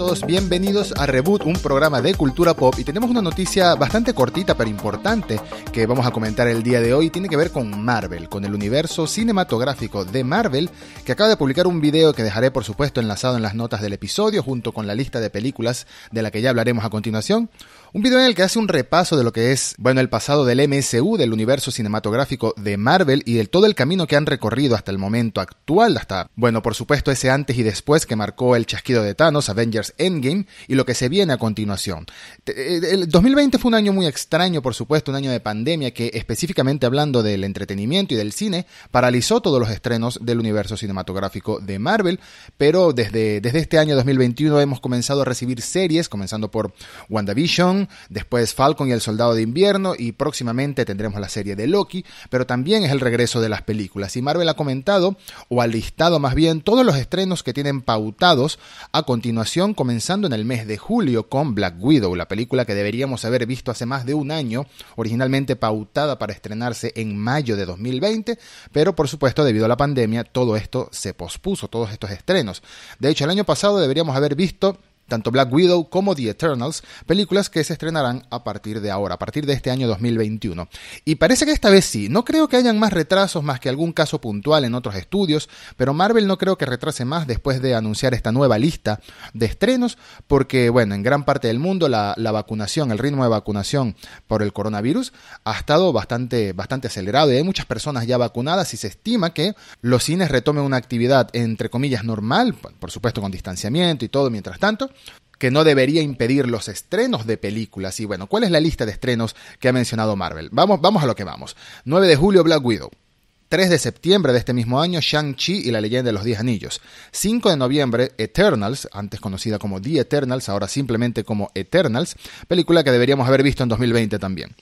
todos, bienvenidos a Reboot, un programa de cultura pop y tenemos una noticia bastante cortita pero importante que vamos a comentar el día de hoy. Tiene que ver con Marvel, con el universo cinematográfico de Marvel, que acaba de publicar un video que dejaré por supuesto enlazado en las notas del episodio junto con la lista de películas de la que ya hablaremos a continuación. Un video en el que hace un repaso de lo que es, bueno, el pasado del MSU, del universo cinematográfico de Marvel y de todo el camino que han recorrido hasta el momento actual, hasta, bueno, por supuesto ese antes y después que marcó el chasquido de Thanos, Avengers Endgame y lo que se viene a continuación. Eh, el 2020 fue un año muy extraño, por supuesto, un año de pandemia que específicamente hablando del entretenimiento y del cine, paralizó todos los estrenos del universo cinematográfico de Marvel, pero desde, desde este año 2021 hemos comenzado a recibir series, comenzando por WandaVision, después Falcon y el Soldado de Invierno y próximamente tendremos la serie de Loki, pero también es el regreso de las películas. Y Marvel ha comentado, o ha listado más bien, todos los estrenos que tienen pautados a continuación, comenzando en el mes de julio con Black Widow, la película que deberíamos haber visto hace más de un año, originalmente pautada para estrenarse en mayo de 2020, pero por supuesto debido a la pandemia todo esto se pospuso, todos estos estrenos. De hecho, el año pasado deberíamos haber visto tanto Black Widow como The Eternals, películas que se estrenarán a partir de ahora, a partir de este año 2021. Y parece que esta vez sí, no creo que hayan más retrasos más que algún caso puntual en otros estudios, pero Marvel no creo que retrase más después de anunciar esta nueva lista de estrenos, porque bueno, en gran parte del mundo la, vacunación, el ritmo de vacunación por el coronavirus ha estado bastante, bastante acelerado y hay muchas personas ya vacunadas y se estima que los cines retomen una actividad entre comillas normal, por supuesto con distanciamiento y todo mientras tanto, que no debería impedir los estrenos de películas. Y bueno, ¿cuál es la lista de estrenos que ha mencionado Marvel? Vamos, vamos a lo que vamos. 9 de julio, Black Widow. 3 de septiembre de este mismo año, Shang-Chi y la leyenda de los Diez Anillos. 5 de noviembre, Eternals, antes conocida como The Eternals, ahora simplemente como Eternals, película que deberíamos haber visto en 2020 también.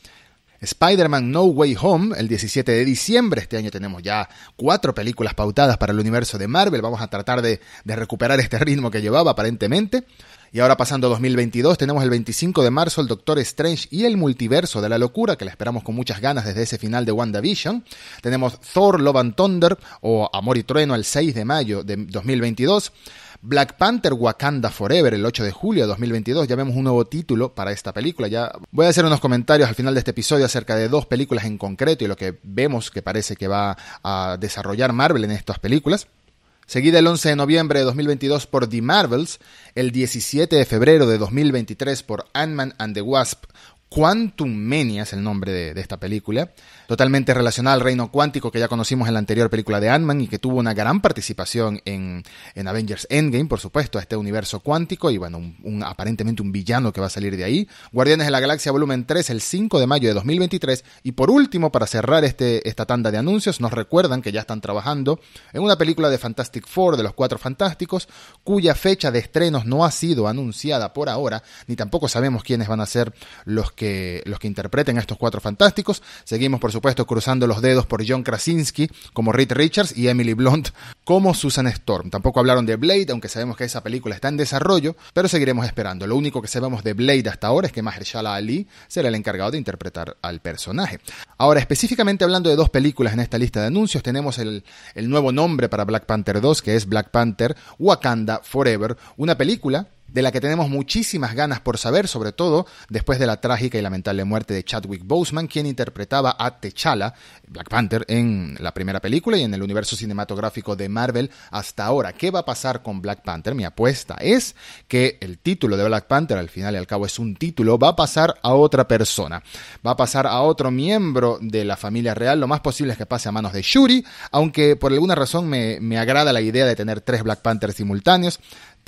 Spider-Man No Way Home, el 17 de diciembre. Este año tenemos ya cuatro películas pautadas para el universo de Marvel. Vamos a tratar de, de recuperar este ritmo que llevaba aparentemente. Y ahora pasando a 2022, tenemos el 25 de marzo el Doctor Strange y el multiverso de la locura, que la esperamos con muchas ganas desde ese final de WandaVision. Tenemos Thor, Love and Thunder o Amor y Trueno el 6 de mayo de 2022. Black Panther Wakanda Forever el 8 de julio de 2022. Ya vemos un nuevo título para esta película. Ya voy a hacer unos comentarios al final de este episodio acerca de dos películas en concreto y lo que vemos que parece que va a desarrollar Marvel en estas películas seguida el 11 de noviembre de 2022 por The Marvels, el 17 de febrero de 2023 por Ant-Man and the Wasp, Quantum Mania es el nombre de, esta película, totalmente relacionada al reino cuántico que ya conocimos en la anterior película de Ant-Man y que tuvo una gran participación en, Avengers Endgame, por supuesto, a este universo cuántico y bueno, un, aparentemente un villano que va a salir de ahí. Guardianes de la Galaxia Volumen 3 el 5 de mayo de 2023 y por último, para cerrar este, esta tanda de anuncios, nos recuerdan que ya están trabajando en una película de Fantastic Four de los Cuatro Fantásticos, cuya fecha de estrenos no ha sido anunciada por ahora, ni tampoco sabemos quiénes van a ser los que, los que interpreten a estos cuatro fantásticos. Seguimos, por supuesto, cruzando los dedos por John Krasinski como Reed Richards y Emily Blunt como Susan Storm. Tampoco hablaron de Blade, aunque sabemos que esa película está en desarrollo, pero seguiremos esperando. Lo único que sabemos de Blade hasta ahora es que Mahershala Ali será el encargado de interpretar al personaje. Ahora, específicamente hablando de dos películas en esta lista de anuncios, tenemos el, el nuevo nombre para Black Panther 2, que es Black Panther Wakanda Forever, una película de la que tenemos muchísimas ganas por saber, sobre todo después de la trágica y lamentable muerte de Chadwick Boseman, quien interpretaba a T'Challa, Black Panther, en la primera película y en el universo cinematográfico de Marvel hasta ahora. ¿Qué va a pasar con Black Panther? Mi apuesta es que el título de Black Panther, al final y al cabo es un título, va a pasar a otra persona, va a pasar a otro miembro de la familia real, lo más posible es que pase a manos de Shuri, aunque por alguna razón me, me agrada la idea de tener tres Black Panthers simultáneos,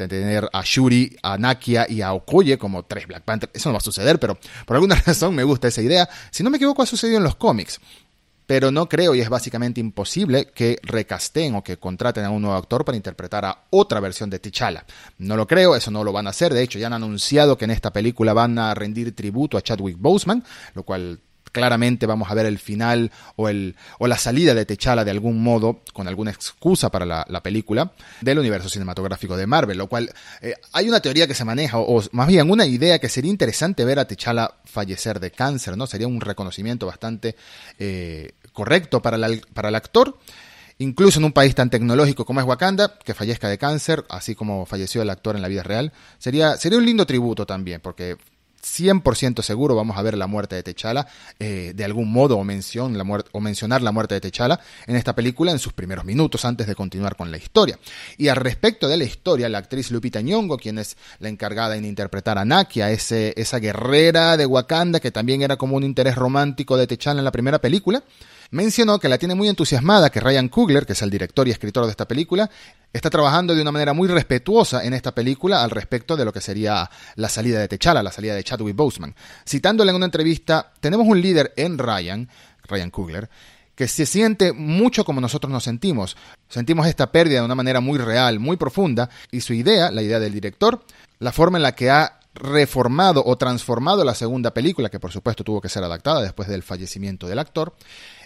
tener a Shuri, a Nakia y a Okoye como tres Black Panther. Eso no va a suceder, pero por alguna razón me gusta esa idea. Si no me equivoco, ha sucedido en los cómics. Pero no creo, y es básicamente imposible, que recasten o que contraten a un nuevo actor para interpretar a otra versión de T'Challa. No lo creo, eso no lo van a hacer. De hecho, ya han anunciado que en esta película van a rendir tributo a Chadwick Boseman, lo cual claramente vamos a ver el final o, el, o la salida de T'Challa de algún modo, con alguna excusa para la, película, del universo cinematográfico de Marvel, lo cual eh, hay una teoría que se maneja, o, más bien una idea que sería interesante ver a T'Challa fallecer de cáncer, ¿no? Sería un reconocimiento bastante eh, correcto para, para el actor. incluso en un país tan tecnológico como es Wakanda, que fallezca de cáncer, así como falleció el actor en la vida real, sería, sería un lindo tributo también, porque 100% seguro vamos a ver la muerte de T'Challa eh, de algún modo o, la o mencionar la muerte de T'Challa en esta película en sus primeros minutos antes de continuar con la historia. Y al respecto de la historia, la actriz Lupita Nyong'o, quien es la encargada en interpretar a Nakia, ese, esa guerrera de Wakanda que también era como un interés romántico de T'Challa en la primera película, mencionó que la tiene muy entusiasmada que Ryan Coogler, que es el director y escritor de esta película, está trabajando de una manera muy respetuosa en esta película al respecto de lo que sería la salida de T'Challa, la salida de Chadwick Boseman. Citándole en una entrevista, tenemos un líder en Ryan, Ryan Coogler, que se siente mucho como nosotros nos sentimos. Sentimos esta pérdida de una manera muy real, muy profunda, y su idea, la idea del director, la forma en la que ha reformado o transformado la segunda película, que por supuesto tuvo que ser adaptada después del fallecimiento del actor,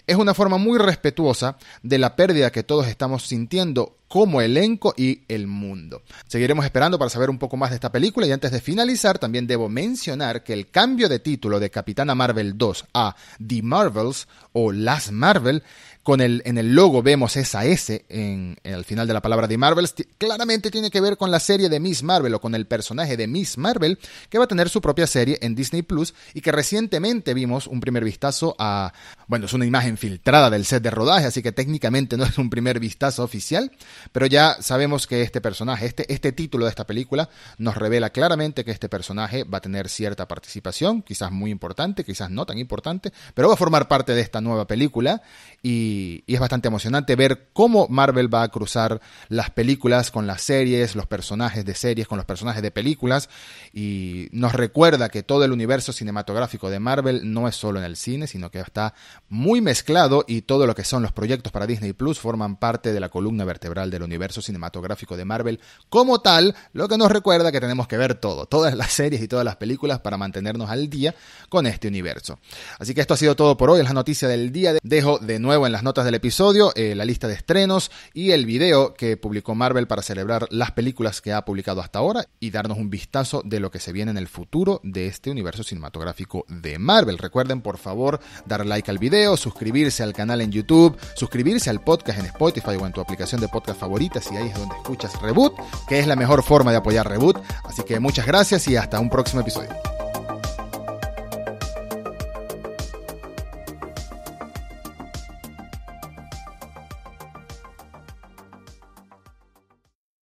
es una forma muy respetuosa de la pérdida que todos estamos sintiendo como elenco y el mundo. Seguiremos esperando para saber un poco más de esta película y antes de finalizar también debo mencionar que el cambio de título de Capitana Marvel 2 a The Marvels o Las Marvel con el, en el logo vemos esa S en, al final de la palabra de Marvels, claramente tiene que ver con la serie de Miss Marvel o con el personaje de Miss Marvel, que va a tener su propia serie en Disney Plus y que recientemente vimos un primer vistazo a, bueno, es una imagen filtrada del set de rodaje, así que técnicamente no es un primer vistazo oficial, pero ya sabemos que este personaje, este, este título de esta película, nos revela claramente que este personaje va a tener cierta participación, quizás muy importante, quizás no tan importante, pero va a formar parte de esta nueva película y, es bastante emocionante ver cómo Marvel va a cruzar las películas con las series, los personajes de series con los personajes de películas y nos recuerda que todo el universo cinematográfico de Marvel no es solo en el cine, sino que está muy mezclado y todo lo que son los proyectos para Disney Plus forman parte de la columna vertebral del universo cinematográfico de Marvel como tal, lo que nos recuerda que tenemos que ver todo, todas las series y todas las películas para mantenernos al día con este universo. Así que esto ha sido todo por hoy, es la noticia del día. Dejo de nuevo en las notas del episodio eh, la lista de estrenos y el video que publicó Marvel para celebrar las películas que ha publicado hasta ahora y darnos un vistazo de lo que se viene en el futuro de este universo cinematográfico de Marvel. Recuerden por favor dar like al video, suscribirse al canal en YouTube, suscribirse al podcast en Spotify o en tu aplicación de podcast favorita si ahí es donde escuchas Reboot, que es la mejor forma de apoyar Reboot. Así que muchas gracias y hasta un próximo episodio.